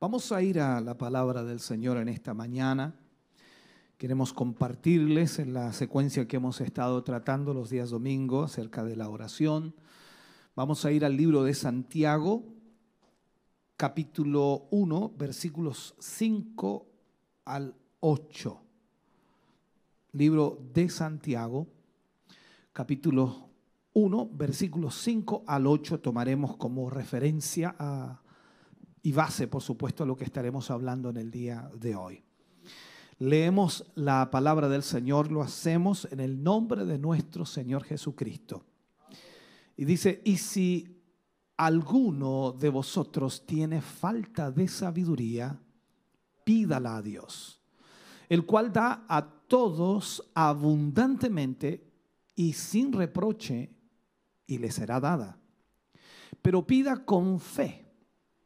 Vamos a ir a la palabra del Señor en esta mañana. Queremos compartirles en la secuencia que hemos estado tratando los días domingos acerca de la oración. Vamos a ir al libro de Santiago, capítulo 1, versículos 5 al 8. Libro de Santiago, capítulo 1, versículos 5 al 8, tomaremos como referencia a y base, por supuesto, a lo que estaremos hablando en el día de hoy. Leemos la palabra del Señor, lo hacemos en el nombre de nuestro Señor Jesucristo. Y dice, y si alguno de vosotros tiene falta de sabiduría, pídala a Dios, el cual da a todos abundantemente y sin reproche, y le será dada. Pero pida con fe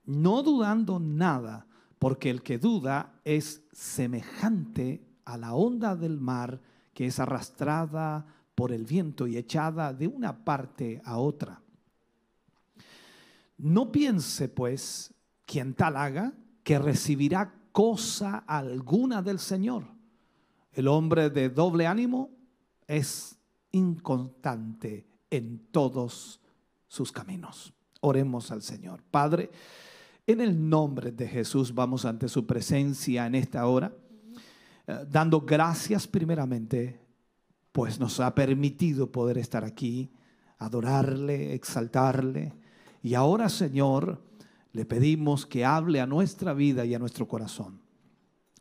no dudando nada, porque el que duda es semejante a la onda del mar que es arrastrada por el viento y echada de una parte a otra. No piense, pues, quien tal haga, que recibirá cosa alguna del Señor. El hombre de doble ánimo es inconstante en todos sus caminos. Oremos al Señor. Padre, en el nombre de Jesús vamos ante su presencia en esta hora, eh, dando gracias primeramente, pues nos ha permitido poder estar aquí, adorarle, exaltarle. Y ahora, Señor, le pedimos que hable a nuestra vida y a nuestro corazón.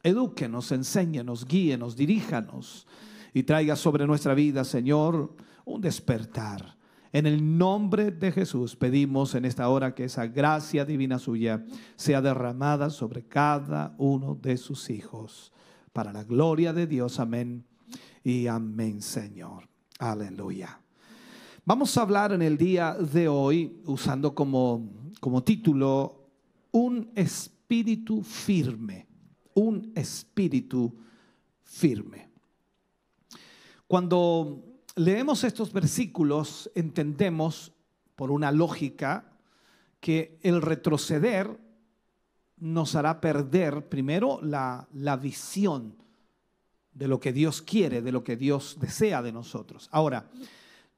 Edúquenos, enséñenos, guíenos, diríjanos y traiga sobre nuestra vida, Señor, un despertar en el nombre de Jesús pedimos en esta hora que esa gracia divina suya sea derramada sobre cada uno de sus hijos. Para la gloria de Dios, amén y amén, Señor. Aleluya. Vamos a hablar en el día de hoy, usando como, como título, un espíritu firme. Un espíritu firme. Cuando leemos estos versículos, entendemos por una lógica que el retroceder nos hará perder primero la, la, visión de lo que Dios quiere, de lo que Dios desea de nosotros. Ahora,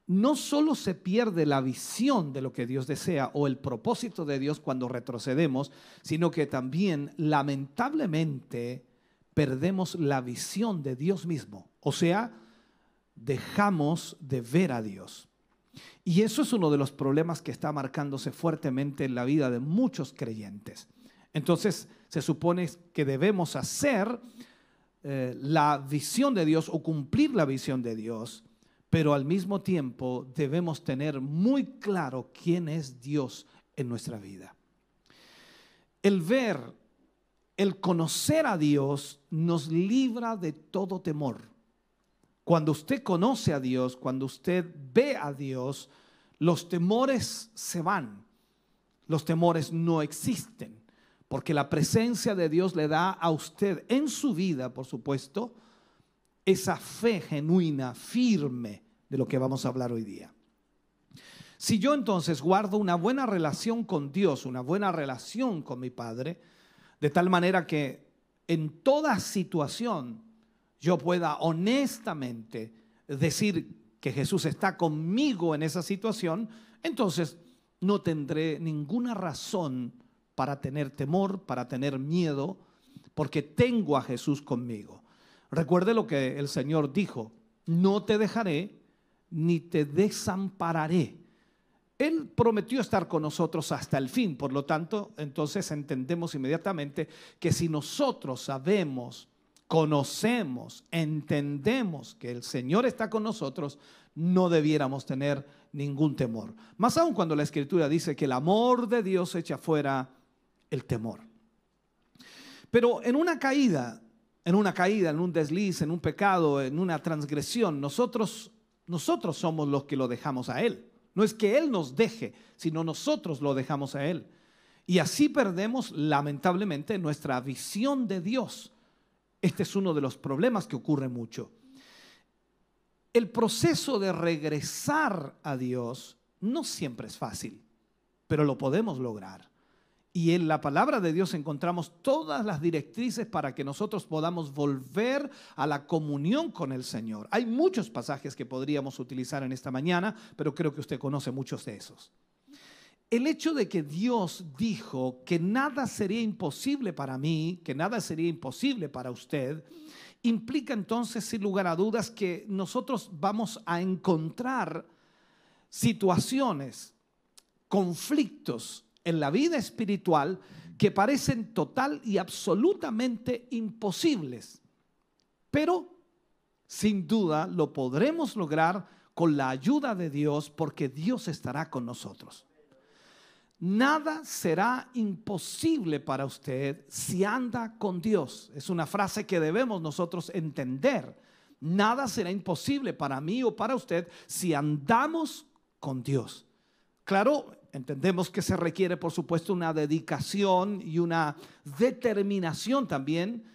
no solo se pierde la visión de lo que Dios desea o el propósito de Dios cuando retrocedemos, sino que también lamentablemente perdemos la visión de Dios mismo. O sea, dejamos de ver a Dios. Y eso es uno de los problemas que está marcándose fuertemente en la vida de muchos creyentes. Entonces, se supone que debemos hacer eh, la visión de Dios o cumplir la visión de Dios, pero al mismo tiempo debemos tener muy claro quién es Dios en nuestra vida. El ver, el conocer a Dios nos libra de todo temor. Cuando usted conoce a Dios, cuando usted ve a Dios, los temores se van. Los temores no existen, porque la presencia de Dios le da a usted en su vida, por supuesto, esa fe genuina, firme de lo que vamos a hablar hoy día. Si yo entonces guardo una buena relación con Dios, una buena relación con mi Padre, de tal manera que en toda situación yo pueda honestamente decir que Jesús está conmigo en esa situación, entonces no tendré ninguna razón para tener temor, para tener miedo, porque tengo a Jesús conmigo. Recuerde lo que el Señor dijo, no te dejaré ni te desampararé. Él prometió estar con nosotros hasta el fin, por lo tanto, entonces entendemos inmediatamente que si nosotros sabemos conocemos, entendemos que el Señor está con nosotros, no debiéramos tener ningún temor. Más aún cuando la Escritura dice que el amor de Dios echa fuera el temor. Pero en una caída, en una caída, en un desliz, en un pecado, en una transgresión, nosotros, nosotros somos los que lo dejamos a Él. No es que Él nos deje, sino nosotros lo dejamos a Él. Y así perdemos lamentablemente nuestra visión de Dios. Este es uno de los problemas que ocurre mucho. El proceso de regresar a Dios no siempre es fácil, pero lo podemos lograr. Y en la palabra de Dios encontramos todas las directrices para que nosotros podamos volver a la comunión con el Señor. Hay muchos pasajes que podríamos utilizar en esta mañana, pero creo que usted conoce muchos de esos. El hecho de que Dios dijo que nada sería imposible para mí, que nada sería imposible para usted, implica entonces, sin lugar a dudas, que nosotros vamos a encontrar situaciones, conflictos, en la vida espiritual que parecen total y absolutamente imposibles. Pero sin duda lo podremos lograr con la ayuda de Dios porque Dios estará con nosotros. Nada será imposible para usted si anda con Dios. Es una frase que debemos nosotros entender. Nada será imposible para mí o para usted si andamos con Dios. Claro, Entendemos que se requiere, por supuesto, una dedicación y una determinación también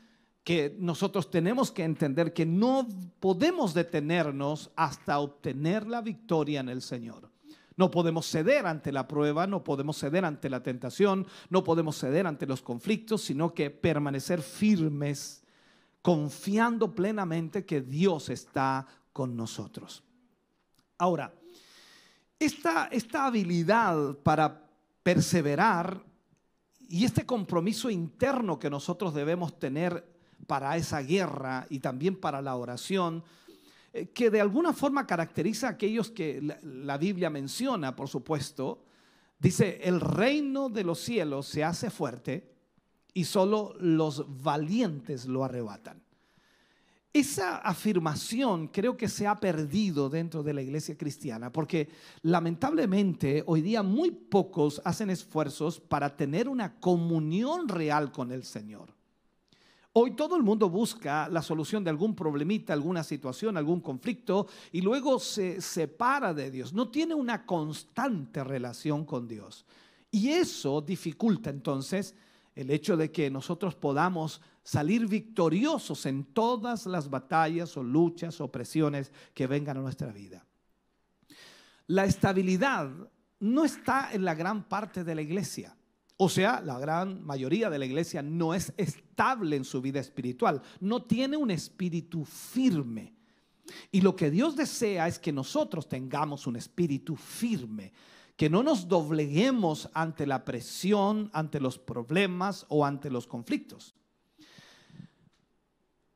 que nosotros tenemos que entender que no podemos detenernos hasta obtener la victoria en el Señor. No podemos ceder ante la prueba, no podemos ceder ante la tentación, no podemos ceder ante los conflictos, sino que permanecer firmes, confiando plenamente que Dios está con nosotros. Ahora, esta, esta habilidad para perseverar y este compromiso interno que nosotros debemos tener para esa guerra y también para la oración, que de alguna forma caracteriza a aquellos que la, la Biblia menciona, por supuesto, dice, el reino de los cielos se hace fuerte y solo los valientes lo arrebatan. Esa afirmación creo que se ha perdido dentro de la iglesia cristiana porque lamentablemente hoy día muy pocos hacen esfuerzos para tener una comunión real con el Señor. Hoy todo el mundo busca la solución de algún problemita, alguna situación, algún conflicto y luego se separa de Dios. No tiene una constante relación con Dios. Y eso dificulta entonces el hecho de que nosotros podamos salir victoriosos en todas las batallas o luchas o presiones que vengan a nuestra vida. La estabilidad no está en la gran parte de la iglesia. O sea, la gran mayoría de la iglesia no es estable en su vida espiritual, no tiene un espíritu firme. Y lo que Dios desea es que nosotros tengamos un espíritu firme, que no nos dobleguemos ante la presión, ante los problemas o ante los conflictos.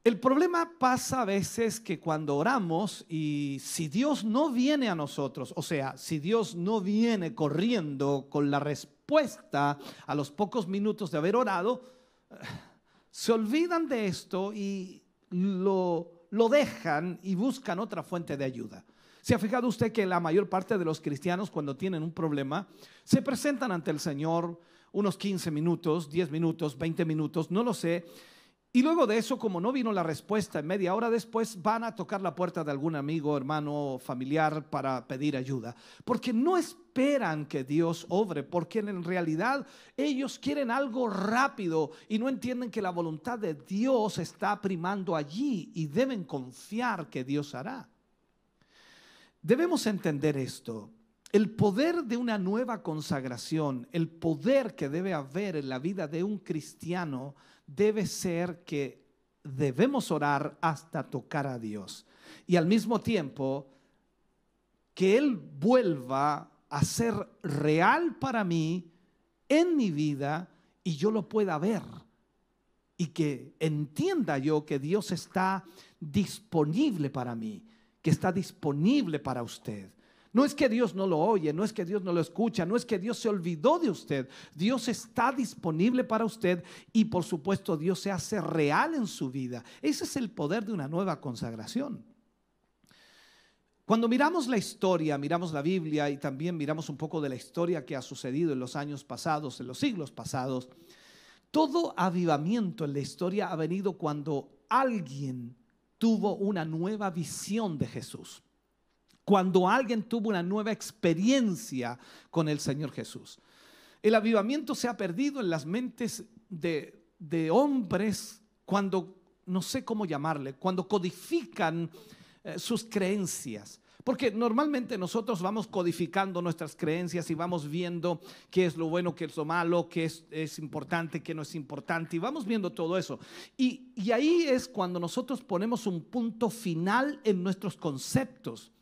El problema pasa a veces que cuando oramos y si Dios no viene a nosotros, o sea, si Dios no viene corriendo con la respuesta a los pocos minutos de haber orado, se olvidan de esto y lo, lo dejan y buscan otra fuente de ayuda. ¿Se ha fijado usted que la mayor parte de los cristianos cuando tienen un problema se presentan ante el Señor unos 15 minutos, 10 minutos, 20 minutos, no lo sé, y luego de eso, como no vino la respuesta en media hora después, van a tocar la puerta de algún amigo, hermano, familiar para pedir ayuda. Porque no esperan que Dios obre, porque en realidad ellos quieren algo rápido y no entienden que la voluntad de Dios está primando allí y deben confiar que Dios hará. Debemos entender esto. El poder de una nueva consagración, el poder que debe haber en la vida de un cristiano, debe ser que debemos orar hasta tocar a Dios. Y al mismo tiempo, que Él vuelva a ser real para mí en mi vida y yo lo pueda ver. Y que entienda yo que Dios está disponible para mí, que está disponible para usted. No es que Dios no lo oye, no es que Dios no lo escucha, no es que Dios se olvidó de usted. Dios está disponible para usted y por supuesto Dios se hace real en su vida. Ese es el poder de una nueva consagración. Cuando miramos la historia, miramos la Biblia y también miramos un poco de la historia que ha sucedido en los años pasados, en los siglos pasados, Todo avivamiento en la historia ha venido cuando alguien tuvo una nueva visión de Jesús. Cuando alguien tuvo una nueva experiencia con el Señor Jesús. El avivamiento se ha perdido en las mentes de, de hombres cuando, no sé cómo llamarle, cuando codifican eh, sus creencias. Porque normalmente nosotros vamos codificando nuestras creencias y vamos viendo qué es lo bueno, qué es lo malo, qué es, importante, qué no es importante, y vamos viendo todo eso. Y, y ahí es cuando nosotros ponemos un punto final en nuestros conceptos.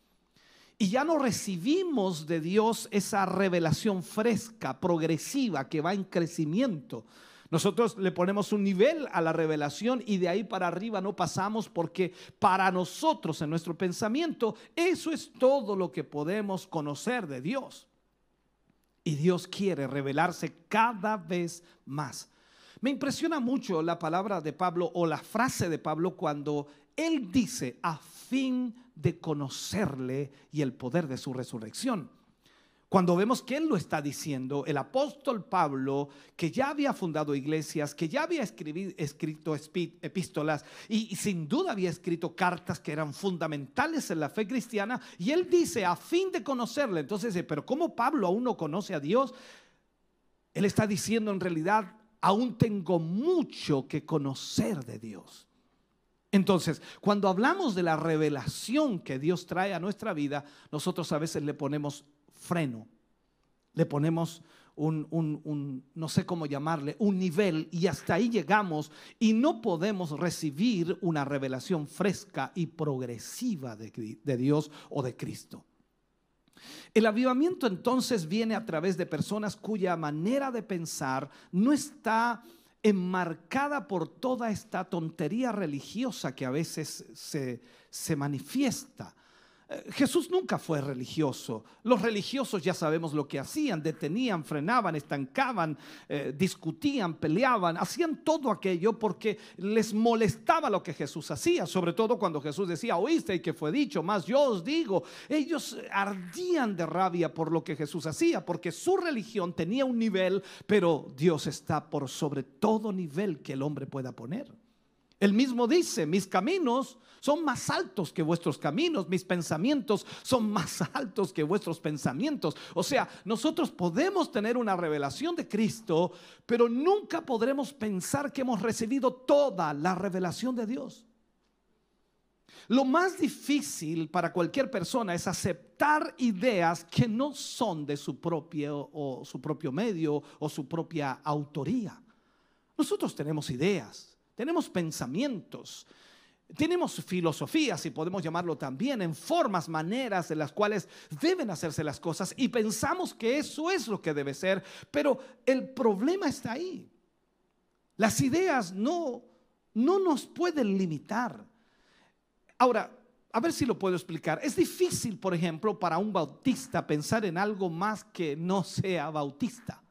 Y ya no recibimos de Dios esa revelación fresca, progresiva, que va en crecimiento. Nosotros le ponemos un nivel a la revelación y de ahí para arriba no pasamos porque para nosotros en nuestro pensamiento eso es todo lo que podemos conocer de Dios. Y Dios quiere revelarse cada vez más. Me impresiona mucho la palabra de Pablo o la frase de Pablo cuando él dice a fin de conocerle y el poder de su resurrección. Cuando vemos que Él lo está diciendo, el apóstol Pablo, que ya había fundado iglesias, que ya había escrito epístolas y, sin duda había escrito cartas que eran fundamentales en la fe cristiana, y Él dice, a fin de conocerle, entonces, pero ¿cómo Pablo aún no conoce a Dios? Él está diciendo en realidad, aún tengo mucho que conocer de Dios. Entonces, cuando hablamos de la revelación que Dios trae a nuestra vida, nosotros a veces le ponemos freno. Le ponemos un, no sé cómo llamarle, un nivel y hasta ahí llegamos y no podemos recibir una revelación fresca y progresiva de, de Dios o de Cristo. El avivamiento entonces viene a través de personas cuya manera de pensar no está enmarcada por toda esta tontería religiosa que a veces se, se manifiesta. Jesús nunca fue religioso. Los religiosos ya sabemos lo que hacían, detenían, frenaban, estancaban, eh, discutían, peleaban, hacían todo aquello porque les molestaba lo que Jesús hacía, sobre todo cuando Jesús decía, oíste y que fue dicho, más yo os digo, ellos ardían de rabia por lo que Jesús hacía, porque su religión tenía un nivel, pero Dios está por sobre todo nivel que el hombre pueda poner. Él mismo dice, mis caminos son más altos que vuestros caminos, mis pensamientos son más altos que vuestros pensamientos. O sea, nosotros podemos tener una revelación de Cristo, pero nunca podremos pensar que hemos recibido toda la revelación de Dios. Lo más difícil para cualquier persona es aceptar ideas que no son de su propio o su propio medio o su propia autoría. Nosotros tenemos ideas, tenemos pensamientos, tenemos filosofías, si podemos llamarlo también, en formas, maneras de las cuales deben hacerse las cosas y pensamos que eso es lo que debe ser, pero el problema está ahí. Las ideas no, no nos pueden limitar. Ahora, a ver si lo puedo explicar. Es difícil, por ejemplo, para un bautista pensar en algo más que no sea bautista.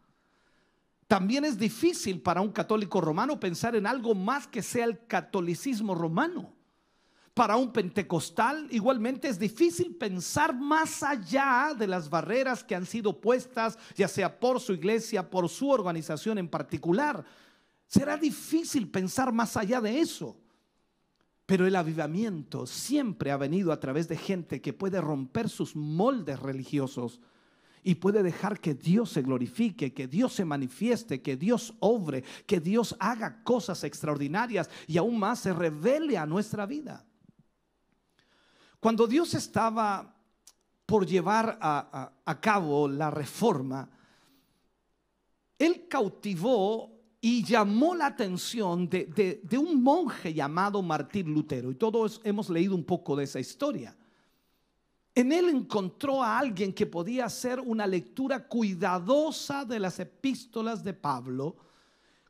También es difícil para un católico romano pensar en algo más que sea el catolicismo romano. Para un pentecostal igualmente es difícil pensar más allá de las barreras que han sido puestas, ya sea por su iglesia, por su organización en particular. Será difícil pensar más allá de eso. Pero el avivamiento siempre ha venido a través de gente que puede romper sus moldes religiosos y puede dejar que Dios se glorifique, que Dios se manifieste, que Dios obre, que Dios haga cosas extraordinarias y aún más se revele a nuestra vida. Cuando Dios estaba por llevar a, cabo la reforma, Él cautivó y llamó la atención de, de un monje llamado Martín Lutero. Y todos hemos leído un poco de esa historia. En él encontró a alguien que podía hacer una lectura cuidadosa de las epístolas de Pablo,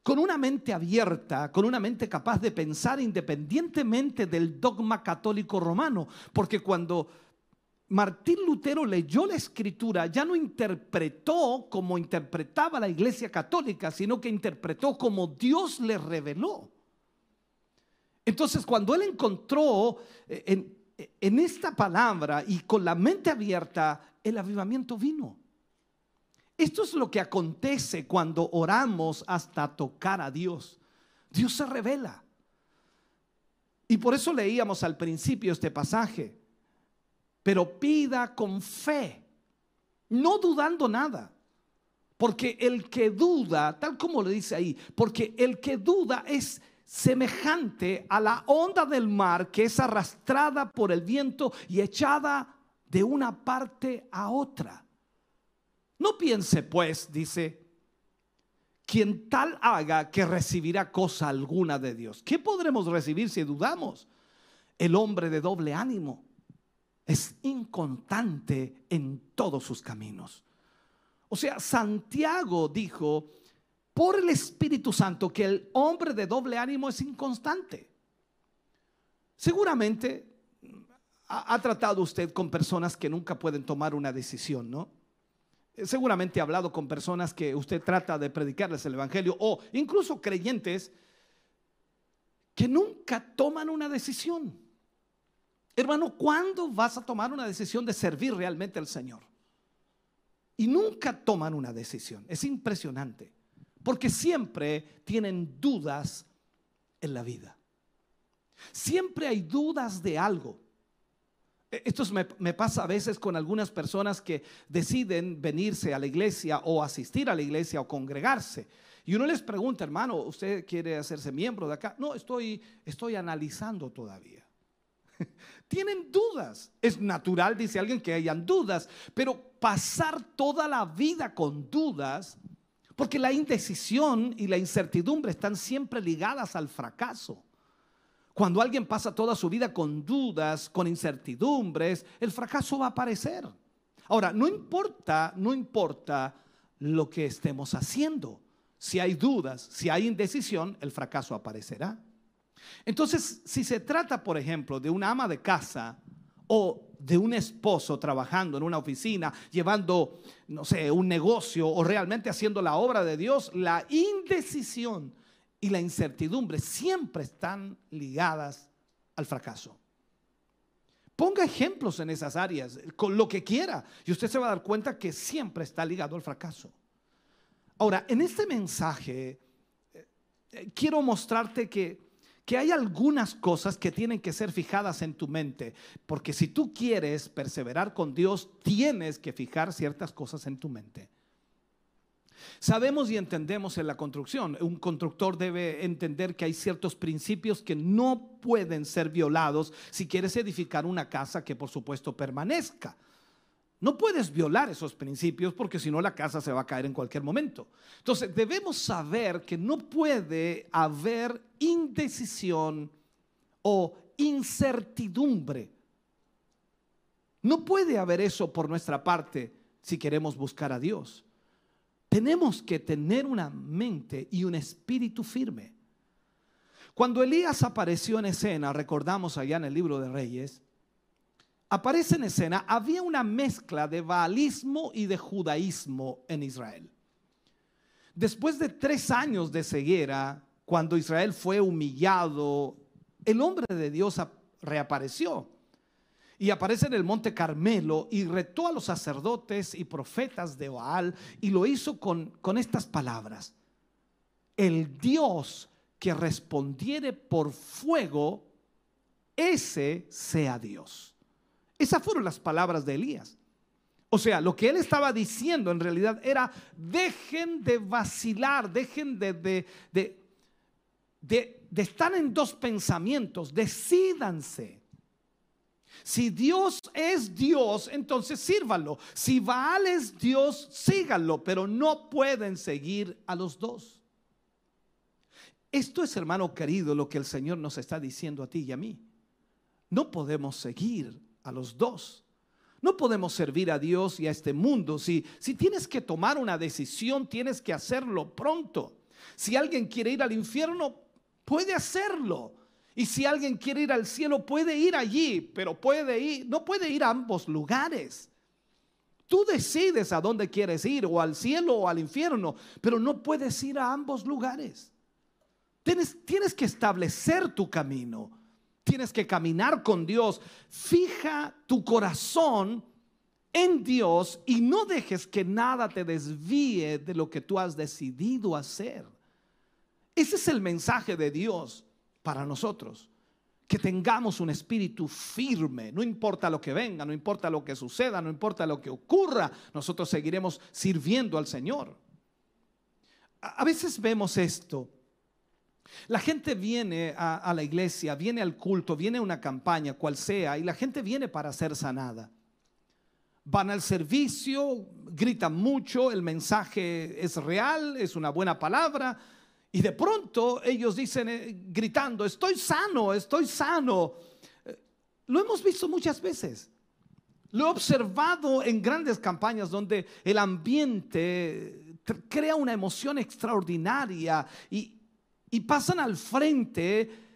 con una mente abierta, con una mente capaz de pensar independientemente del dogma católico romano, porque cuando Martín Lutero leyó la escritura, ya no interpretó como interpretaba la iglesia católica, sino que interpretó como Dios le reveló. Entonces, cuando él encontró eh, en, en esta palabra y con la mente abierta, el avivamiento vino. esto es lo que acontece cuando oramos hasta tocar a Dios. Dios se revela. Y por eso leíamos al principio este pasaje. Pero pida con fe, no dudando nada. Porque el que duda, tal como le dice ahí, porque el que duda es semejante a la onda del mar que es arrastrada por el viento y echada de una parte a otra. No piense pues, dice, quien tal haga que recibirá cosa alguna de Dios. ¿Qué podremos recibir si dudamos? El hombre de doble ánimo es inconstante en todos sus caminos. O sea, Santiago dijo por el Espíritu Santo que el hombre de doble ánimo es inconstante. Seguramente ha, tratado usted con personas que nunca pueden tomar una decisión, ¿no? Seguramente ha hablado con personas que usted trata de predicarles el Evangelio o incluso creyentes que nunca toman una decisión. Hermano, ¿cuándo vas a tomar una decisión de servir realmente al Señor? Y nunca toman una decisión. Es impresionante. Porque siempre tienen dudas en la vida. Siempre hay dudas de algo. E, esto me, pasa a veces con algunas personas que deciden venirse a la iglesia o asistir a la iglesia o congregarse. Y uno les pregunta, hermano, ¿usted quiere hacerse miembro de acá? No, estoy, estoy analizando todavía. Tienen dudas. Es natural, dice alguien, que hayan dudas, pero pasar toda la vida con dudas, porque la indecisión y la incertidumbre están siempre ligadas al fracaso. Cuando alguien pasa toda su vida con dudas, con incertidumbres, el fracaso va a aparecer. Ahora, no importa, no importa lo que estemos haciendo. Si hay dudas, si hay indecisión, el fracaso aparecerá. Entonces, si se trata, por ejemplo, de una ama de casa o de un esposo trabajando en una oficina, llevando, no sé, un negocio o realmente haciendo la obra de Dios, la indecisión y la incertidumbre siempre están ligadas al fracaso. Ponga ejemplos en esas áreas, con lo que quiera, y usted se va a dar cuenta que siempre está ligado al fracaso. Ahora, en este mensaje, eh, eh, quiero mostrarte que, que hay algunas cosas que tienen que ser fijadas en tu mente, porque si tú quieres perseverar con Dios, tienes que fijar ciertas cosas en tu mente. Sabemos y entendemos en la construcción, un constructor debe entender que hay ciertos principios que no pueden ser violados si quieres edificar una casa que por supuesto permanezca. No puedes violar esos principios porque si no la casa se va a caer en cualquier momento. Entonces debemos saber que no puede haber indecisión o incertidumbre. No puede haber eso por nuestra parte si queremos buscar a Dios. Tenemos que tener una mente y un espíritu firme. Cuando Elías apareció en escena, recordamos allá en el libro de Reyes, aparece en escena, había una mezcla de baalismo y de judaísmo en Israel. Después de tres años de ceguera, cuando Israel fue humillado, el hombre de Dios reapareció y aparece en el monte Carmelo y retó a los sacerdotes y profetas de Baal y lo hizo con, con estas palabras. El Dios que respondiere por fuego, ese sea Dios. Esas fueron las palabras de Elías. O sea, lo que él estaba diciendo en realidad era, dejen de vacilar, dejen de, de, de, de estar en dos pensamientos, decídanse. Si Dios es Dios, entonces sírvalo. Si Baal es Dios, síganlo, pero no pueden seguir a los dos. Esto es, hermano querido, lo que el Señor nos está diciendo a ti y a mí. No podemos seguir a los dos. No podemos servir a Dios y a este mundo. Si, si tienes que tomar una decisión, tienes que hacerlo pronto. Si alguien quiere ir al infierno, puede hacerlo. Y si alguien quiere ir al cielo, puede ir allí, pero puede ir, no puede ir a ambos lugares. Tú decides a dónde quieres ir, o al cielo o al infierno, pero no puedes ir a ambos lugares. Tienes, tienes que establecer tu camino, tienes que caminar con Dios. Fija tu corazón en Dios y no dejes que nada te desvíe de lo que tú has decidido hacer. Ese es el mensaje de Dios para nosotros. Que tengamos un espíritu firme, no importa lo que venga, no importa lo que suceda, no importa lo que ocurra, nosotros seguiremos sirviendo al Señor. A veces vemos esto. La gente viene a, la iglesia, viene al culto, viene a una campaña, cual sea, y la gente viene para ser sanada van al servicio, gritan mucho, el mensaje es real, es una buena palabra, y de pronto ellos dicen eh, gritando, estoy sano, estoy sano. Eh, lo hemos visto muchas veces. Lo he observado en grandes campañas donde el ambiente crea una emoción extraordinaria y, y pasan al frente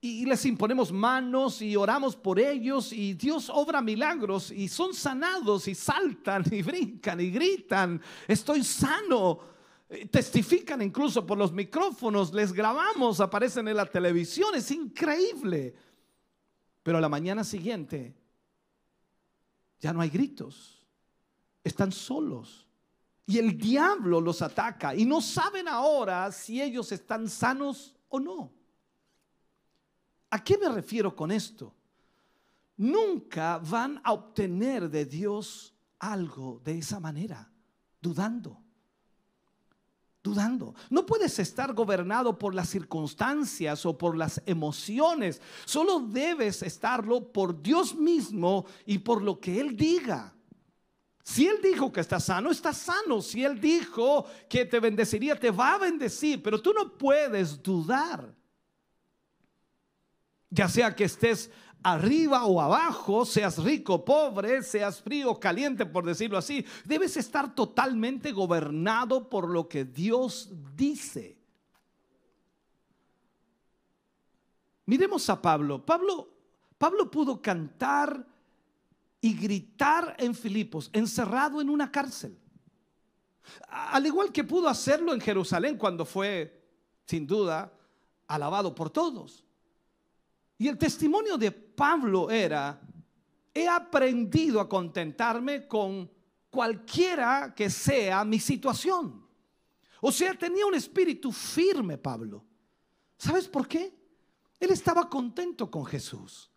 y les imponemos manos y oramos por ellos y Dios obra milagros y son sanados y saltan y brincan y gritan, estoy sano. Eh, testifican incluso por los micrófonos, les grabamos, aparecen en la televisión, es increíble. Pero a la mañana siguiente ya no hay gritos, están solos. Y el diablo los ataca y no saben ahora si ellos están sanos o no. ¿A qué me refiero con esto? Nunca van a obtener de Dios algo de esa manera, dudando. Dudando. No puedes estar gobernado por las circunstancias o por las emociones. Solo debes estarlo por Dios mismo y por lo que Él diga. Si Él dijo que está sano, está sano. Si Él dijo que te bendeciría, te va a bendecir. Pero tú no puedes dudar ya sea que estés arriba o abajo, seas rico, o pobre, seas frío, o caliente, por decirlo así, debes estar totalmente gobernado por lo que Dios dice. Miremos a Pablo. Pablo, Pablo pudo cantar y gritar en Filipos, encerrado en una cárcel. Al igual que pudo hacerlo en Jerusalén cuando fue, sin duda, alabado por todos. Y el testimonio de Pablo era, he aprendido a contentarme con cualquiera que sea mi situación. O sea, tenía un espíritu firme Pablo. ¿Sabes por qué? Él estaba contento con Jesús.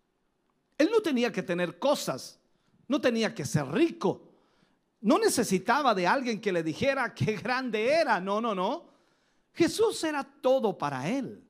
Él no tenía que tener cosas, no tenía que ser rico, no necesitaba de alguien que le dijera qué grande era, no, no, no. Jesús era todo para él.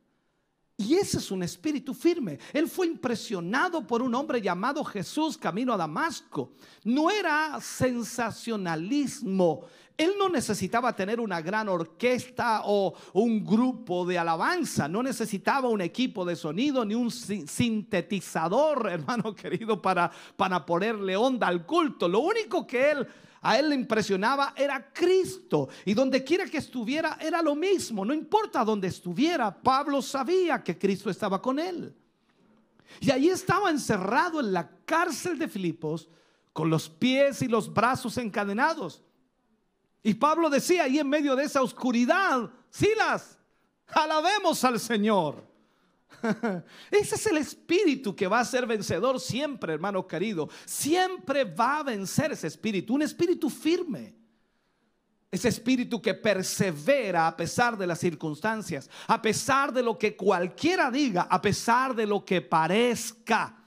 Y ese es un espíritu firme. Él fue impresionado por un hombre llamado Jesús camino a Damasco. No era sensacionalismo. Él no necesitaba tener una gran orquesta o un grupo de alabanza. No necesitaba un equipo de sonido ni un sintetizador, hermano querido, para, para ponerle onda al culto. Lo único que él a él le impresionaba era Cristo. Y donde quiera que estuviera era lo mismo. No importa dónde estuviera, Pablo sabía que Cristo estaba con él. Y ahí estaba encerrado en la cárcel de Filipos con los pies y los brazos encadenados. Y Pablo decía ahí en medio de esa oscuridad, Silas, alabemos al Señor. Ese es el espíritu que va a ser vencedor siempre, hermano querido. Siempre va a vencer ese espíritu, un espíritu firme. Ese espíritu que persevera a pesar de las circunstancias, a pesar de lo que cualquiera diga, a pesar de lo que parezca.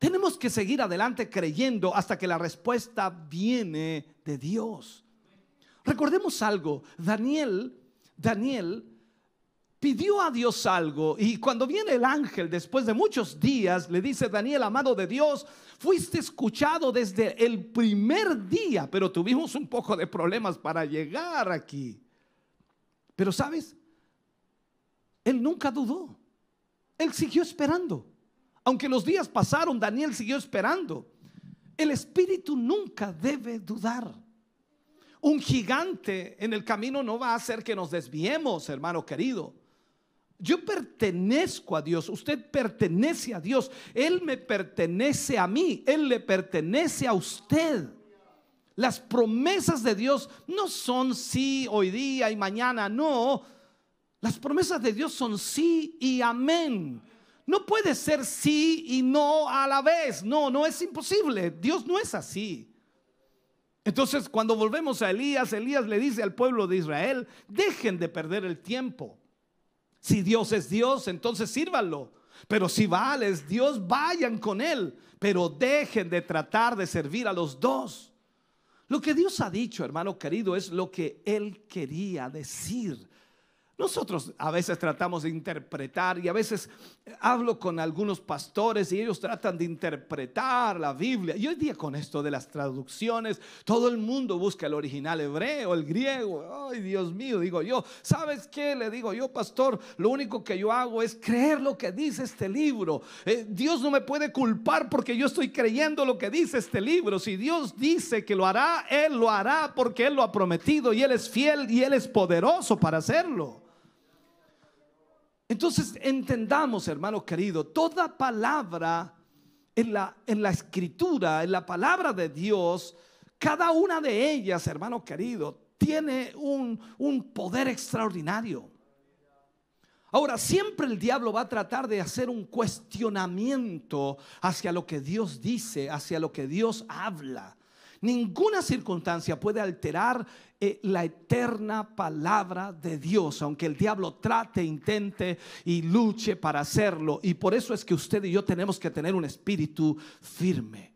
Tenemos que seguir adelante creyendo hasta que la respuesta viene de Dios. Recordemos algo, Daniel, Daniel pidió a Dios algo y cuando viene el ángel después de muchos días le dice Daniel, amado de Dios, fuiste escuchado desde el primer día, pero tuvimos un poco de problemas para llegar aquí. Pero sabes, él nunca dudó, él siguió esperando. Aunque los días pasaron, Daniel siguió esperando. El espíritu nunca debe dudar. Un gigante en el camino no va a hacer que nos desviemos, hermano querido. Yo pertenezco a Dios, usted pertenece a Dios, Él me pertenece a mí, Él le pertenece a usted. Las promesas de Dios no son sí hoy día y mañana, no. Las promesas de Dios son sí y amén. no puede ser sí y no a la vez. No, no es imposible. Dios no es así. Entonces, cuando volvemos a Elías, Elías le dice al pueblo de Israel, dejen de perder el tiempo. Si Dios es Dios, entonces sírvanlo. Pero si Baal es Dios, vayan con él. Pero dejen de tratar de servir a los dos. Lo que Dios ha dicho, hermano querido, es lo que Él quería decir. Nosotros a veces tratamos de interpretar y a veces hablo con algunos pastores y ellos tratan de interpretar la Biblia. Y hoy día con esto de las traducciones, todo el mundo busca el original hebreo, el griego. Ay, Dios mío, digo yo, ¿sabes qué? Le digo yo, pastor, lo único que yo hago es creer lo que dice este libro. Eh, Dios no me puede culpar porque yo estoy creyendo lo que dice este libro. Si Dios dice que lo hará, Él lo hará porque Él lo ha prometido y Él es fiel y Él es poderoso para hacerlo. Entonces entendamos, hermano querido, toda palabra en la, en la escritura, en la palabra de Dios, cada una de ellas, hermano querido, tiene un, un poder extraordinario. Ahora, siempre el diablo va a tratar de hacer un cuestionamiento hacia lo que Dios dice, hacia lo que Dios habla. Ninguna circunstancia puede alterar eh, la eterna palabra de Dios, aunque el diablo trate, intente y luche para hacerlo. Y por eso es que usted y yo tenemos que tener un espíritu firme.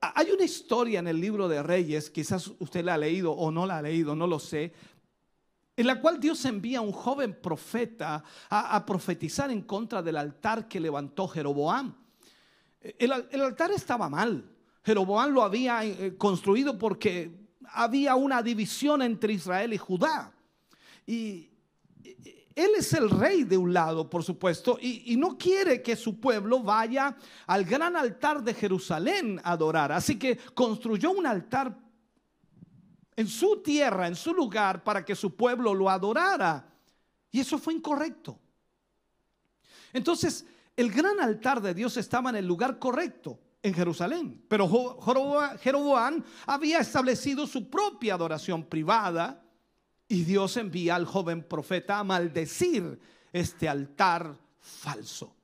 Hay una historia en el libro de Reyes, quizás usted la ha leído o no la ha leído, no lo sé, en la cual Dios envía a un joven profeta a, profetizar en contra del altar que levantó Jeroboam. el altar estaba mal. Jeroboam lo había eh, construido porque había una división entre Israel y Judá. Y él es el rey de un lado, por supuesto, y, no quiere que su pueblo vaya al gran altar de Jerusalén a adorar. Así que construyó un altar en su tierra, en su lugar, para que su pueblo lo adorara. Y eso fue incorrecto. Entonces, el gran altar de Dios estaba en el lugar correcto en Jerusalén. Pero Jeroboam había establecido su propia adoración privada y Dios envía al joven profeta a maldecir este altar falso.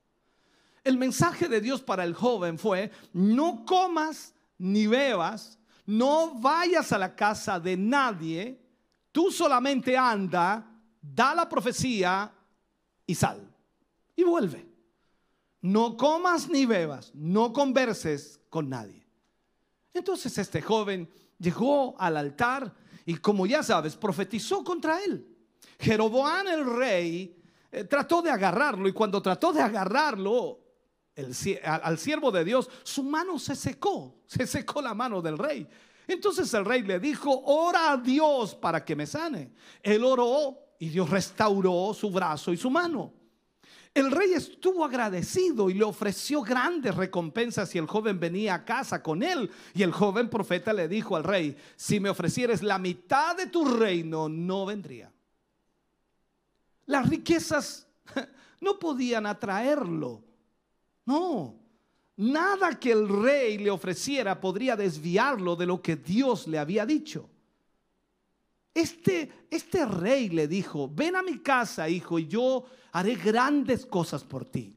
El mensaje de Dios para el joven fue, no comas ni bebas, no vayas a la casa de nadie, tú solamente anda, da la profecía y sal. Y vuelve. No comas ni bebas, no converses con nadie. Entonces este joven llegó al altar y como ya sabes, profetizó contra él. Jeroboam el rey eh, trató de agarrarlo y cuando trató de agarrarlo al siervo de Dios, su mano se secó, se secó la mano del rey. Entonces el rey le dijo, ora a Dios para que me sane. Él oró y Dios restauró su brazo y su mano. El rey estuvo agradecido y le ofreció grandes recompensas si el joven venía a casa con él. Y el joven profeta le dijo al rey, si me ofrecieres la mitad de tu reino, no vendría. Las riquezas no podían atraerlo. No, nada que el rey le ofreciera podría desviarlo de lo que Dios le había dicho. Este, este rey le dijo, ven a mi casa, hijo, y yo haré grandes cosas por ti.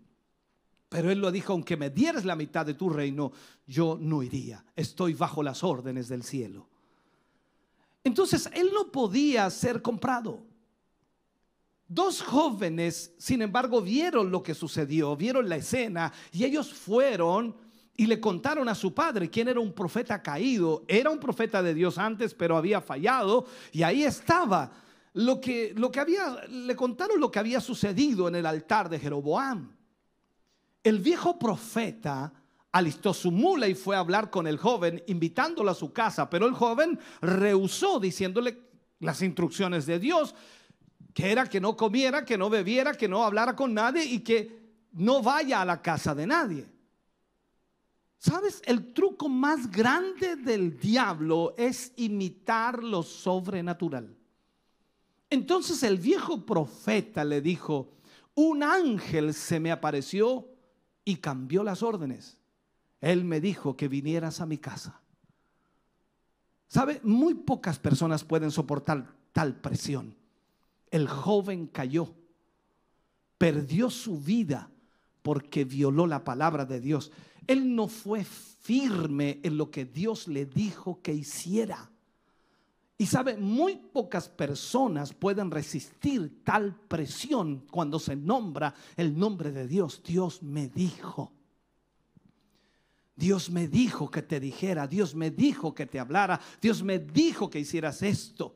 Pero él lo dijo, aunque me dieras la mitad de tu reino, yo no iría. Estoy bajo las órdenes del cielo. Entonces, él no podía ser comprado. Dos jóvenes, sin embargo, vieron lo que sucedió, vieron la escena y ellos fueron y le contaron a su padre quién era un profeta caído. Era un profeta de Dios antes, pero había fallado. Y ahí estaba lo que, lo que había, le contaron lo que había sucedido en el altar de Jeroboam. El viejo profeta alistó su mula y fue a hablar con el joven, invitándolo a su casa. Pero el joven rehusó, diciéndole las instrucciones de Dios, que era que no comiera, que no bebiera, que no hablara con nadie y que no vaya a la casa de nadie. ¿Sabes? El truco más grande del diablo es imitar lo sobrenatural. Entonces el viejo profeta le dijo, un ángel se me apareció y cambió las órdenes. Él me dijo que vinieras a mi casa. ¿Sabe? Muy pocas personas pueden soportar tal presión. El joven cayó, perdió su vida porque violó la palabra de Dios. Él no fue firme en lo que Dios le dijo que hiciera. Y sabe, muy pocas personas pueden resistir tal presión cuando se nombra el nombre de Dios. Dios me dijo. Dios me dijo que te dijera, Dios me dijo que te hablara, Dios me dijo que hicieras esto.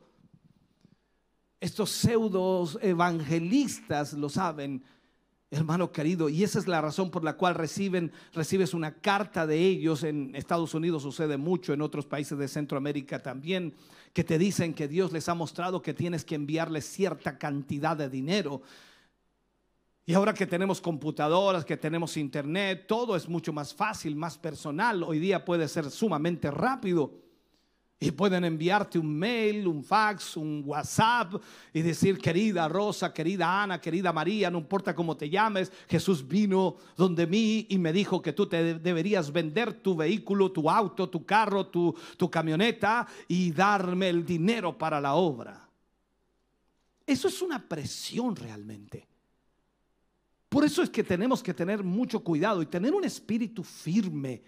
Estos pseudos evangelistas lo saben, hermano querido, y esa es la razón por la cual reciben, recibes una carta de ellos. En Estados Unidos sucede mucho, en otros países de Centroamérica también, que te dicen que Dios les ha mostrado que tienes que enviarles cierta cantidad de dinero y ahora que tenemos computadoras, que tenemos internet, todo es mucho más fácil, más personal. Hoy día puede ser sumamente rápido. Y pueden enviarte un mail, un fax, un WhatsApp y decir, querida Rosa, querida Ana, querida María, no importa cómo te llames, Jesús vino donde mí y me dijo que tú te deberías vender tu vehículo, tu auto, tu carro, tu, tu camioneta y darme el dinero para la obra. Eso es una presión realmente. Por eso es que tenemos que tener mucho cuidado y tener un espíritu firme.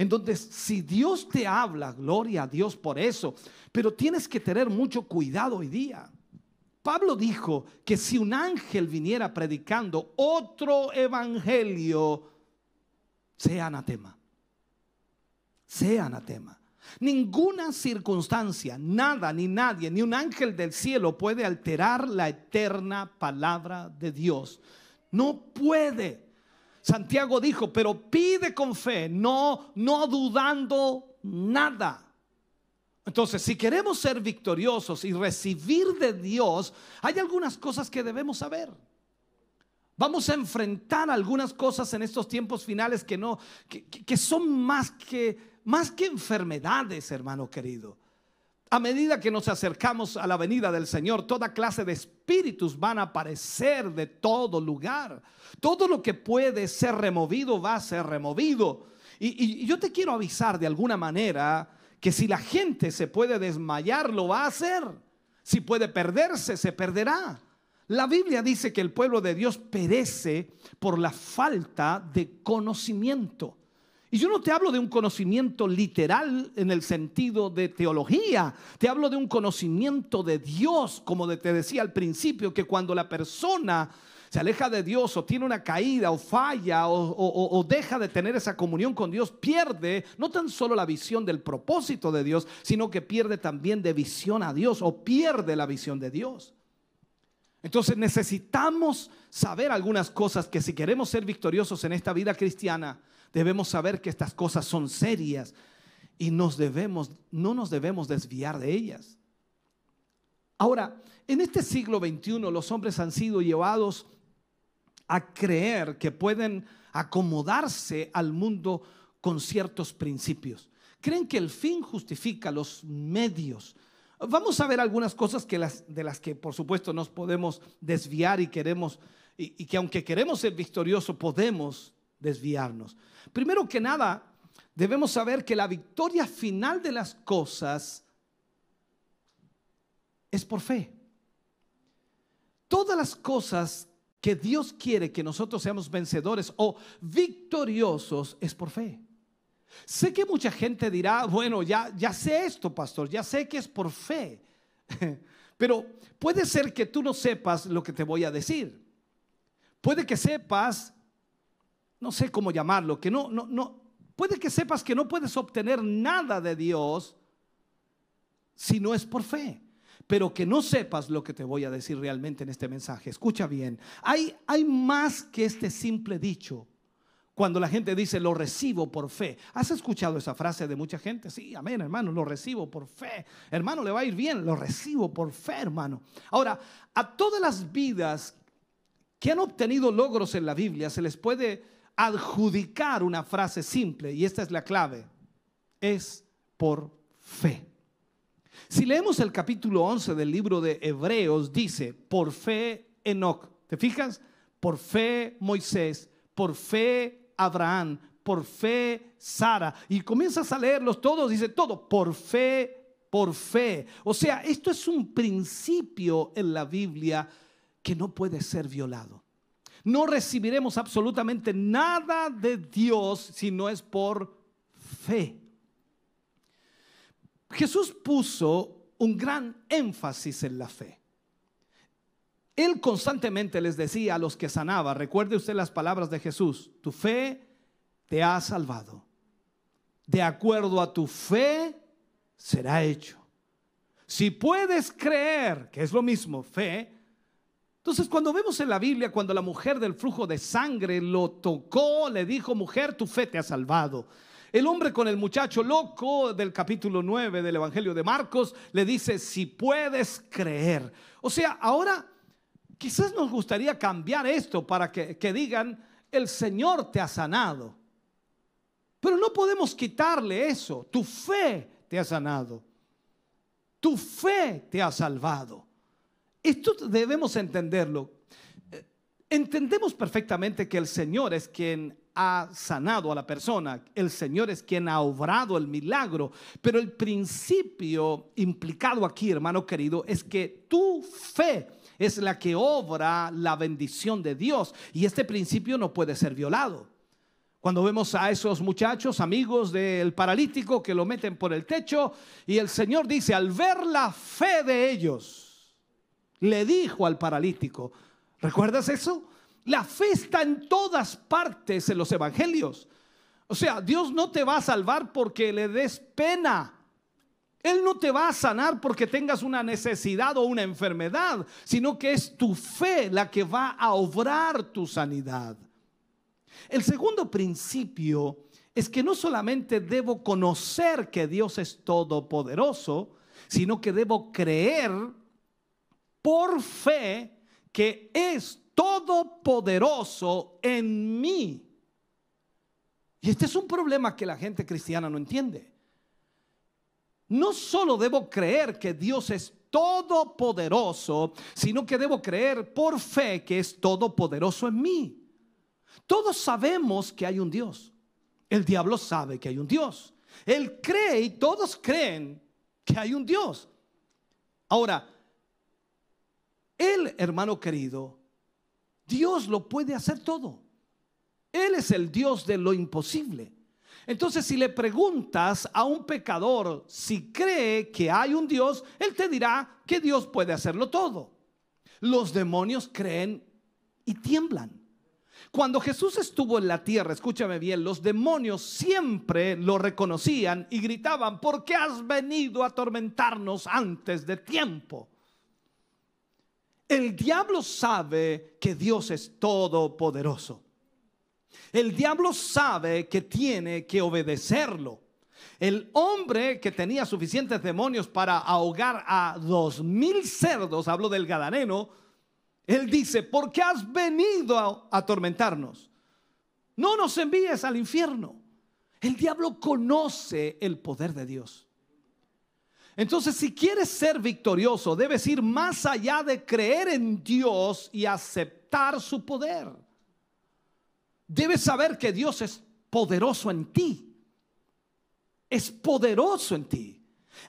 En donde si Dios te habla, gloria a Dios por eso, pero tienes que tener mucho cuidado hoy día. Pablo dijo que si un ángel viniera predicando otro evangelio, sea anatema. Sea anatema. Ninguna circunstancia, nada ni nadie, ni un ángel del cielo puede alterar la eterna palabra de Dios. No puede. Santiago dijo, pero pide con fe, no, no dudando nada. Entonces, si queremos ser victoriosos y recibir de Dios, hay algunas cosas que debemos saber. Vamos a enfrentar algunas cosas en estos tiempos finales que no, que, que son más que, más que enfermedades, hermano querido. A medida que nos acercamos a la venida del Señor, toda clase de espíritus van a aparecer de todo lugar. Todo lo que puede ser removido va a ser removido. Y, yo te quiero avisar de alguna manera que si la gente se puede desmayar, lo va a hacer. Si puede perderse, se perderá. La Biblia dice que el pueblo de Dios perece por la falta de conocimiento. Y yo no te hablo de un conocimiento literal en el sentido de teología, te hablo de un conocimiento de Dios, como te decía al principio, que cuando la persona se aleja de Dios o tiene una caída o falla o, deja de tener esa comunión con Dios, pierde no tan solo la visión del propósito de Dios, sino que pierde también de visión a Dios o pierde la visión de Dios. Entonces necesitamos saber algunas cosas que si queremos ser victoriosos en esta vida cristiana, debemos saber que estas cosas son serias y nos debemos, no nos debemos desviar de ellas. Ahora, en este siglo XXI los hombres han sido llevados a creer que pueden acomodarse al mundo con ciertos principios. Creen que el fin justifica los medios. Vamos a ver algunas cosas que de las que por supuesto nos podemos desviar y queremos, y, y que aunque queremos ser victoriosos, podemos desviarnos. Primero que nada, debemos saber que la victoria final de las cosas es por fe. Todas las cosas que Dios quiere que nosotros seamos vencedores o victoriosos es por fe. Sé que mucha gente dirá, bueno, ya, ya sé esto, pastor, ya sé que es por fe. Pero puede ser que tú no sepas lo que te voy a decir. Puede que sepas no sé cómo llamarlo, que no, no, no, puede que sepas que no puedes obtener nada de Dios si no es por fe. Pero que no sepas lo que te voy a decir realmente en este mensaje. Escucha bien. Hay, hay más que este simple dicho. Cuando la gente dice, lo recibo por fe. ¿Has escuchado esa frase de mucha gente? Sí, amén, hermano, lo recibo por fe. Hermano, le va a ir bien, lo recibo por fe, hermano. Ahora, a todas las vidas que han obtenido logros en la Biblia se les puede adjudicar una frase simple, y esta es la clave, es por fe. Si leemos el capítulo 11 del libro de Hebreos, dice, por fe Enoch, ¿te fijas? Por fe Moisés, por fe Abraham, por fe Sara, y comienzas a leerlos todos, dice todo, por fe, por fe. O sea, esto es un principio en la Biblia que no puede ser violado. No recibiremos absolutamente nada de Dios si no es por fe. Jesús puso un gran énfasis en la fe. Él constantemente les decía a los que sanaba, recuerde usted las palabras de Jesús, tu fe te ha salvado. De acuerdo a tu fe será hecho. Si puedes creer, que es lo mismo, fe, entonces cuando vemos en la Biblia, cuando la mujer del flujo de sangre lo tocó, le dijo, mujer, tu fe te ha salvado. El hombre con el muchacho loco del capítulo 9 del Evangelio de Marcos le dice, si puedes creer. O sea, ahora quizás nos gustaría cambiar esto para que, que digan, el Señor te ha sanado. Pero no podemos quitarle eso. Tu fe te ha sanado. Tu fe te ha salvado. Esto debemos entenderlo. Eh, entendemos perfectamente que el Señor es quien ha sanado a la persona, el Señor es quien ha obrado el milagro, pero el principio implicado aquí, hermano querido, es que tu fe es la que obra la bendición de Dios y este principio no puede ser violado. Cuando vemos a esos muchachos, amigos del paralítico, que lo meten por el techo, y el Señor dice, al ver la fe de ellos, le dijo al paralítico, ¿recuerdas eso? La fe está en todas partes en los evangelios. O sea, Dios no te va a salvar porque le des pena. Él no te va a sanar porque tengas una necesidad o una enfermedad, sino que es tu fe la que va a obrar tu sanidad. El segundo principio es que no solamente debo conocer que Dios es todopoderoso, sino que debo creer por fe que es todopoderoso en mí. Y este es un problema que la gente cristiana no entiende. No solo debo creer que Dios es todopoderoso, sino que debo creer por fe que es todopoderoso en mí. Todos sabemos que hay un Dios. El diablo sabe que hay un Dios. Él cree y todos creen que hay un Dios. Ahora, él, hermano querido, Dios lo puede hacer todo. Él es el Dios de lo imposible. Entonces, si le preguntas a un pecador si cree que hay un Dios, él te dirá que Dios puede hacerlo todo. Los demonios creen y tiemblan. Cuando Jesús estuvo en la tierra, escúchame bien, los demonios siempre lo reconocían y gritaban, ¿por qué has venido a atormentarnos antes de tiempo? El diablo sabe que Dios es todopoderoso. El diablo sabe que tiene que obedecerlo. El hombre que tenía suficientes demonios para ahogar a dos mil cerdos, hablo del Gadareno, él dice, ¿por qué has venido a atormentarnos? No nos envíes al infierno. El diablo conoce el poder de Dios. Entonces, si quieres ser victorioso, debes ir más allá de creer en Dios y aceptar su poder. Debes saber que Dios es poderoso en ti. Es poderoso en ti.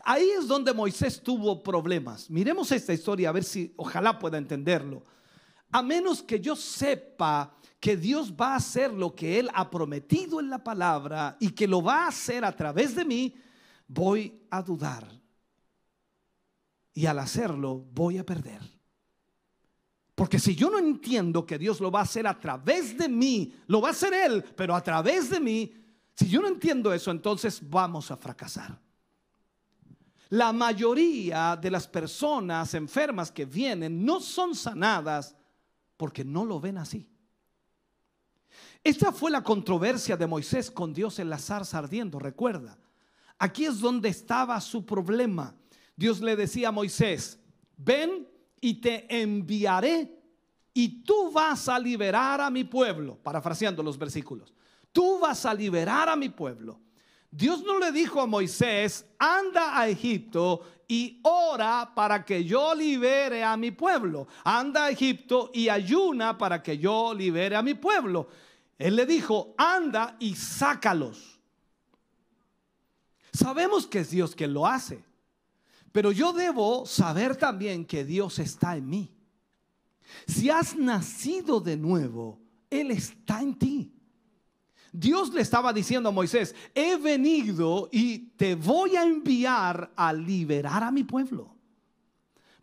Ahí es donde Moisés tuvo problemas. Miremos esta historia a ver si ojalá pueda entenderlo. A menos que yo sepa que Dios va a hacer lo que Él ha prometido en la palabra y que lo va a hacer a través de mí, voy a dudar. Y al hacerlo voy a perder. Porque si yo no entiendo que Dios lo va a hacer a través de mí, lo va a hacer Él, pero a través de mí, si yo no entiendo eso, entonces vamos a fracasar. La mayoría de las personas enfermas que vienen no son sanadas porque no lo ven así. Esta fue la controversia de Moisés con Dios en la zarza ardiendo, recuerda. Aquí es donde estaba su problema. Dios le decía a Moisés, ven y te enviaré y tú vas a liberar a mi pueblo, parafraseando los versículos. Tú vas a liberar a mi pueblo. Dios no le dijo a Moisés, anda a Egipto y ora para que yo libere a mi pueblo. Anda a Egipto y ayuna para que yo libere a mi pueblo. Él le dijo, anda y sácalos. Sabemos que es Dios quien lo hace, pero yo debo saber también que Dios está en mí. Si has nacido de nuevo, Él está en ti. Dios le estaba diciendo a Moisés, he venido y te voy a enviar a liberar a mi pueblo.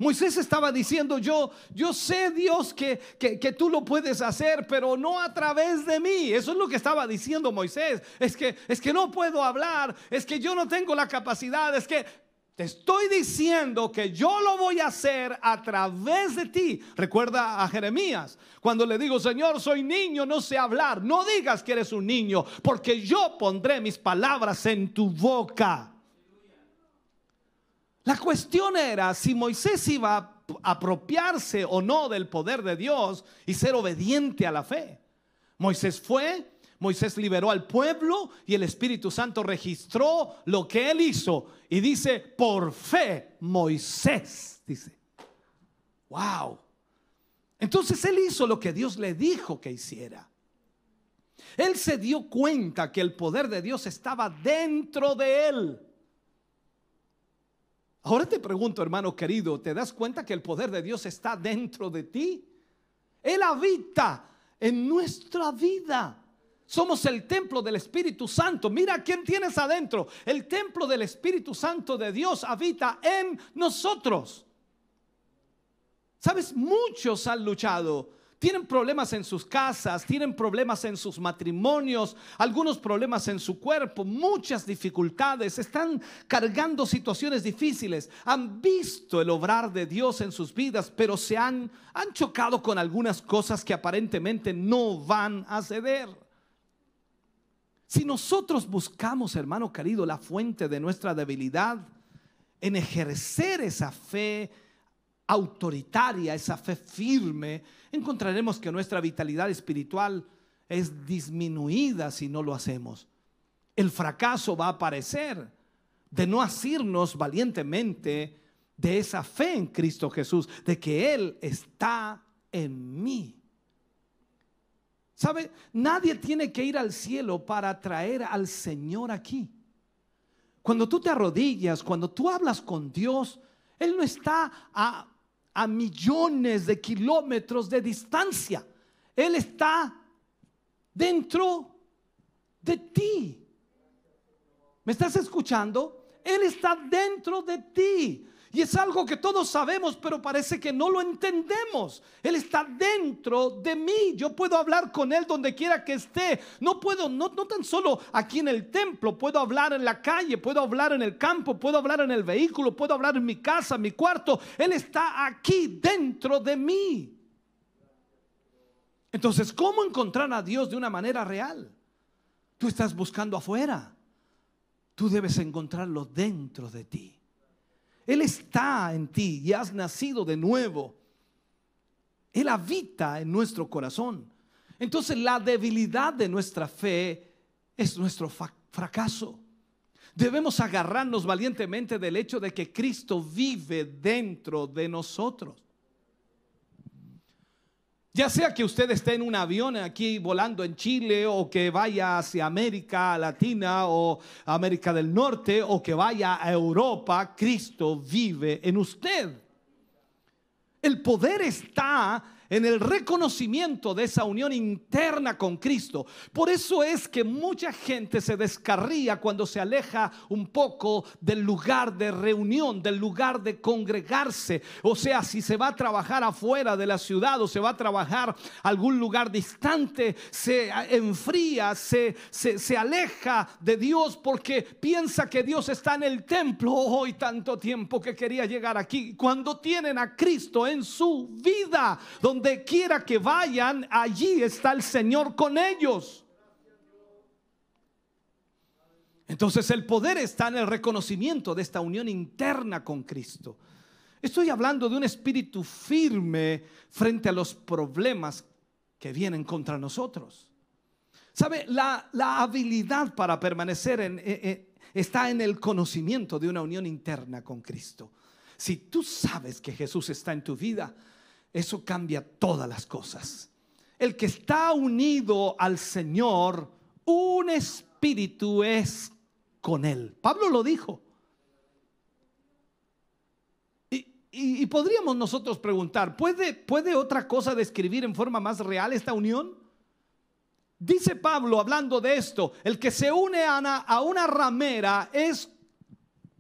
Moisés estaba diciendo, yo, yo sé Dios que, que, tú lo puedes hacer, pero no a través de mí. Eso es lo que estaba diciendo Moisés. Es que, es que no puedo hablar, es que yo no tengo la capacidad, es que te estoy diciendo que yo lo voy a hacer a través de ti. Recuerda a Jeremías, cuando le digo, Señor, soy niño, no sé hablar. No digas que eres un niño, porque yo pondré mis palabras en tu boca. La cuestión era si Moisés iba a apropiarse o no del poder de Dios y ser obediente a la fe. Moisés fue, Moisés liberó al pueblo y el Espíritu Santo registró lo que él hizo y dice, por fe, Moisés, dice, wow. Entonces él hizo lo que Dios le dijo que hiciera. Él se dio cuenta que el poder de Dios estaba dentro de él. Ahora te pregunto, hermano querido, ¿te das cuenta que el poder de Dios está dentro de ti? Él habita en nuestra vida. Somos el templo del Espíritu Santo. Mira quién tienes adentro. El templo del Espíritu Santo de Dios habita en nosotros. Sabes, muchos han luchado tienen problemas en sus casas, tienen problemas en sus matrimonios, algunos problemas en su cuerpo, muchas dificultades, están cargando situaciones difíciles, han visto el obrar de Dios en sus vidas, pero se han, han chocado con algunas cosas que aparentemente no van a ceder. Si nosotros buscamos, hermano querido, la fuente de nuestra debilidad en ejercer esa fe, autoritaria, esa fe firme, encontraremos que nuestra vitalidad espiritual es disminuida si no lo hacemos. El fracaso va a aparecer de no asirnos valientemente de esa fe en Cristo Jesús, de que Él está en mí. ¿Sabe? Nadie tiene que ir al cielo para traer al Señor aquí. Cuando tú te arrodillas, cuando tú hablas con Dios, Él no está a a millones de kilómetros de distancia. Él está dentro de ti. ¿Me estás escuchando? Él está dentro de ti. Y es algo que todos sabemos, pero parece que no lo entendemos. Él está dentro de mí. Yo puedo hablar con Él donde quiera que esté. No puedo, no, no tan solo aquí en el templo, puedo hablar en la calle, puedo hablar en el campo, puedo hablar en el vehículo, puedo hablar en mi casa, en mi cuarto. Él está aquí dentro de mí. Entonces, ¿cómo encontrar a Dios de una manera real? Tú estás buscando afuera. Tú debes encontrarlo dentro de ti. Él está en ti y has nacido de nuevo. Él habita en nuestro corazón. Entonces la debilidad de nuestra fe es nuestro fracaso. Debemos agarrarnos valientemente del hecho de que Cristo vive dentro de nosotros. Ya sea que usted esté en un avión aquí volando en Chile o que vaya hacia América Latina o América del Norte o que vaya a Europa, Cristo vive en usted. El poder está en el reconocimiento de esa unión interna con Cristo. Por eso es que mucha gente se descarría cuando se aleja un poco del lugar de reunión, del lugar de congregarse. O sea, si se va a trabajar afuera de la ciudad o se va a trabajar algún lugar distante, se enfría, se, se, aleja de Dios porque piensa que Dios está en el templo. Hoy tanto tiempo que quería llegar aquí. Cuando tienen a Cristo en su vida, donde donde quiera que vayan, allí está el Señor con ellos. Entonces el poder está en el reconocimiento de esta unión interna con Cristo. Estoy hablando de un espíritu firme frente a los problemas que vienen contra nosotros. ¿Sabe? La, habilidad para permanecer en, eh, eh, está en el conocimiento de una unión interna con Cristo. Si tú sabes que Jesús está en tu vida, eso cambia todas las cosas. El que está unido al Señor, un espíritu es con él. Pablo lo dijo. y, podríamos nosotros preguntar, ¿puede, ¿puede otra cosa describir en forma más real esta unión? Dice Pablo hablando de esto, el que se une a una ramera es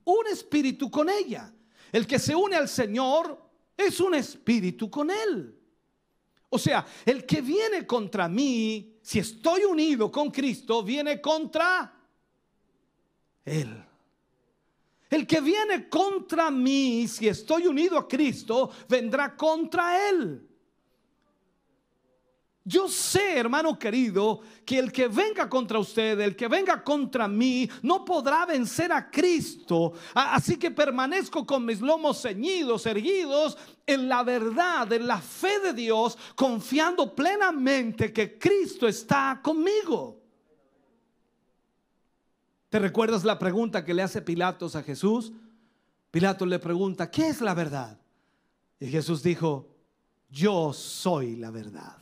un espíritu con ella. El que se une al Señor es un espíritu con Él. O sea, el que viene contra mí, si estoy unido con Cristo, viene contra Él. El que viene contra mí, si estoy unido a Cristo, vendrá contra Él. Yo sé, hermano querido, que el que venga contra usted, el que venga contra mí, no podrá vencer a Cristo. Así que permanezco con mis lomos ceñidos, erguidos en la verdad, en la fe de Dios, confiando plenamente que Cristo está conmigo. ¿Te recuerdas la pregunta que le hace Pilatos a Jesús? Pilatos le pregunta, ¿qué es la verdad? Y Jesús dijo, yo soy la verdad.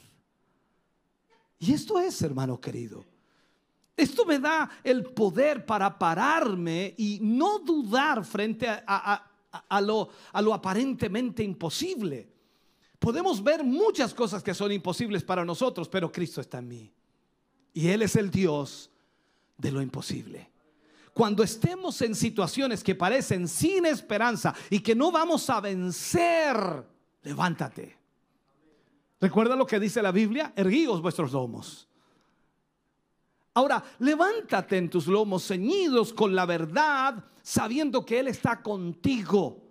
Y esto es, hermano querido. Esto me da el poder para pararme y no dudar frente a, lo, a lo aparentemente imposible. Podemos ver muchas cosas que son imposibles para nosotros, pero Cristo está en mí. Y Él es el Dios de lo imposible. Cuando estemos en situaciones que parecen sin esperanza y que no vamos a vencer, levántate. Recuerda lo que dice la Biblia, erguíos vuestros lomos. Ahora, levántate en tus lomos ceñidos con la verdad, sabiendo que Él está contigo.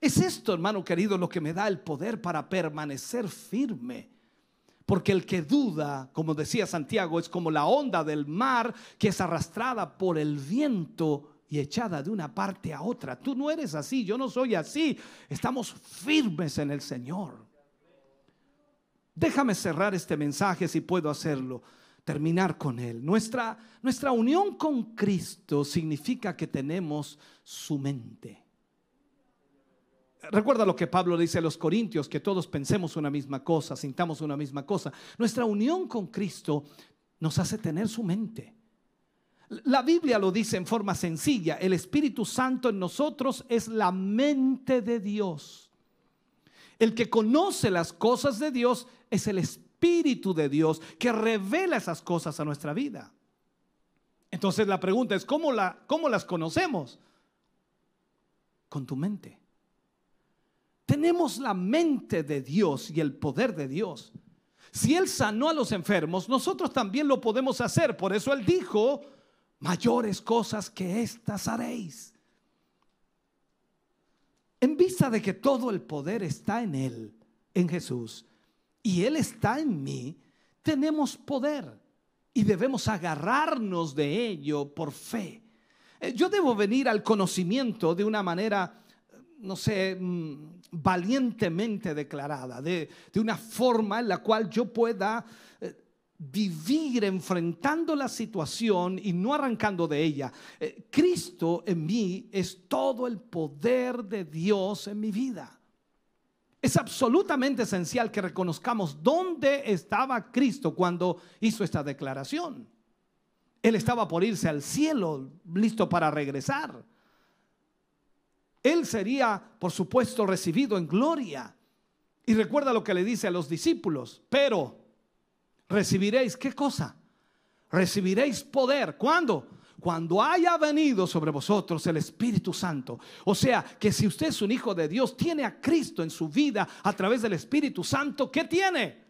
Es esto, hermano querido, lo que me da el poder para permanecer firme. Porque el que duda, como decía Santiago, es como la onda del mar que es arrastrada por el viento y echada de una parte a otra. Tú no eres así, yo no soy así. Estamos firmes en el Señor. Déjame cerrar este mensaje si puedo hacerlo, terminar con él. Nuestra, nuestra unión con Cristo significa que tenemos su mente. Recuerda lo que Pablo dice a los Corintios, que todos pensemos una misma cosa, sintamos una misma cosa. Nuestra unión con Cristo nos hace tener su mente. La Biblia lo dice en forma sencilla, el Espíritu Santo en nosotros es la mente de Dios. El que conoce las cosas de Dios es el Espíritu de Dios que revela esas cosas a nuestra vida. Entonces la pregunta es, ¿cómo, la, cómo las conocemos? Con tu mente. Tenemos la mente de Dios y el poder de Dios. Si Él sanó a los enfermos, nosotros también lo podemos hacer. Por eso Él dijo, mayores cosas que estas haréis. En vista de que todo el poder está en Él, en Jesús, y Él está en mí, tenemos poder y debemos agarrarnos de ello por fe. Eh, yo debo venir al conocimiento de una manera, no sé, mm, valientemente declarada, de, de una forma en la cual yo pueda vivir enfrentando la situación y no arrancando de ella. Eh, Cristo en mí es todo el poder de Dios en mi vida. Es absolutamente esencial que reconozcamos dónde estaba Cristo cuando hizo esta declaración. Él estaba por irse al cielo, listo para regresar. Él sería, por supuesto, recibido en gloria. Y recuerda lo que le dice a los discípulos, pero recibiréis, ¿qué cosa? Recibiréis poder. ¿Cuándo? Cuando haya venido sobre vosotros el Espíritu Santo. O sea, que si usted es un hijo de Dios, tiene a Cristo en su vida a través del Espíritu Santo, ¿qué tiene?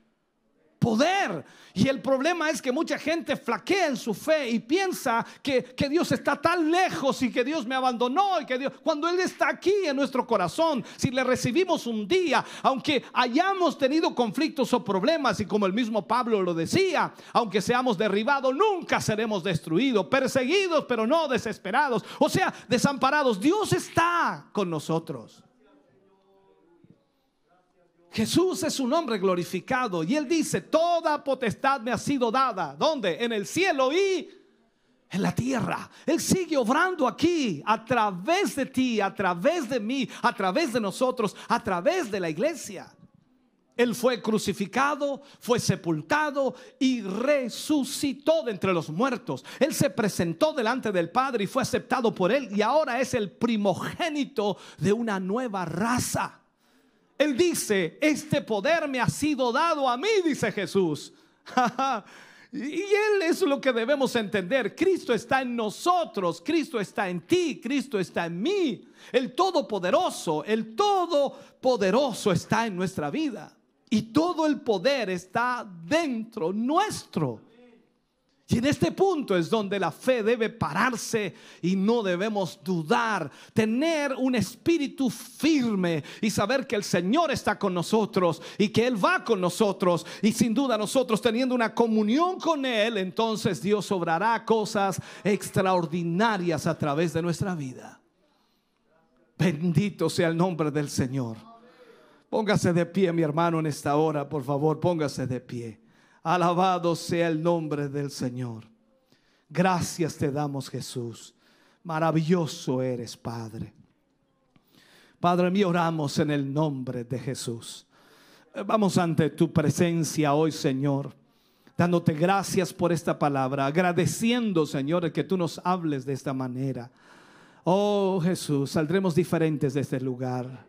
Poder. Y el problema es que mucha gente flaquea en su fe y piensa que, que, Dios está tan lejos y que Dios me abandonó y que Dios, cuando Él está aquí en nuestro corazón, si le recibimos un día, aunque hayamos tenido conflictos o problemas y como el mismo Pablo lo decía, aunque seamos derribados, nunca seremos destruidos, perseguidos, pero no desesperados, o sea, desamparados. Dios está con nosotros. Jesús es un hombre glorificado y él dice, toda potestad me ha sido dada. ¿Dónde? En el cielo y en la tierra. Él sigue obrando aquí a través de ti, a través de mí, a través de nosotros, a través de la iglesia. Él fue crucificado, fue sepultado y resucitó de entre los muertos. Él se presentó delante del Padre y fue aceptado por Él y ahora es el primogénito de una nueva raza. Él dice, este poder me ha sido dado a mí, dice Jesús. Y Él es lo que debemos entender. Cristo está en nosotros, Cristo está en ti, Cristo está en mí. El Todopoderoso, el Todopoderoso está en nuestra vida. Y todo el poder está dentro nuestro. Y en este punto es donde la fe debe pararse y no debemos dudar, tener un espíritu firme y saber que el Señor está con nosotros y que Él va con nosotros. Y sin duda nosotros teniendo una comunión con Él, entonces Dios obrará cosas extraordinarias a través de nuestra vida. Bendito sea el nombre del Señor. Póngase de pie, mi hermano, en esta hora, por favor, póngase de pie. Alabado sea el nombre del Señor. Gracias te damos, Jesús. Maravilloso eres, Padre. Padre mío, oramos en el nombre de Jesús. Vamos ante tu presencia hoy, Señor, dándote gracias por esta palabra, agradeciendo, Señor, que tú nos hables de esta manera. Oh Jesús, saldremos diferentes de este lugar.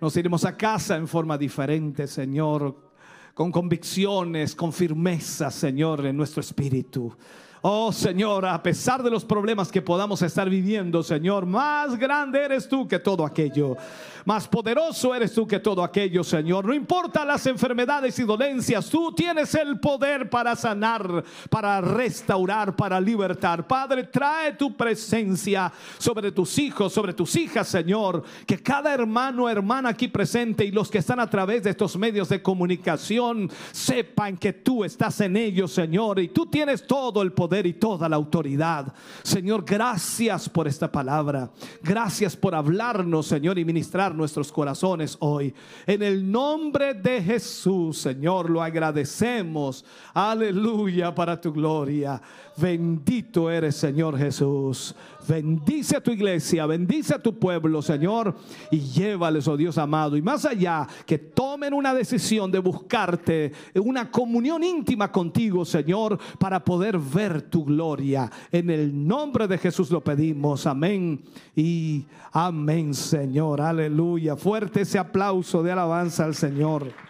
Nos iremos a casa en forma diferente, Señor, con convicciones, con firmeza, Señor, en nuestro espíritu. Oh Señor, a pesar de los problemas que podamos estar viviendo, Señor, más grande eres tú que todo aquello. Más poderoso eres tú que todo aquello, Señor. No importa las enfermedades y dolencias, tú tienes el poder para sanar, para restaurar, para libertar. Padre, trae tu presencia sobre tus hijos, sobre tus hijas, Señor. Que cada hermano, hermana aquí presente y los que están a través de estos medios de comunicación sepan que tú estás en ellos, Señor, y tú tienes todo el y toda la autoridad. Señor, gracias por esta palabra. Gracias por hablarnos, Señor, y ministrar nuestros corazones hoy. En el nombre de Jesús, Señor, lo agradecemos. Aleluya para tu gloria. Bendito eres, Señor Jesús. Bendice a tu iglesia, bendice a tu pueblo, Señor, y llévales, oh Dios amado. Y más allá, que tomen una decisión de buscarte, una comunión íntima contigo, Señor, para poder ver tu gloria. En el nombre de Jesús lo pedimos. Amén y amén, Señor. Aleluya. Fuerte ese aplauso de alabanza al Señor.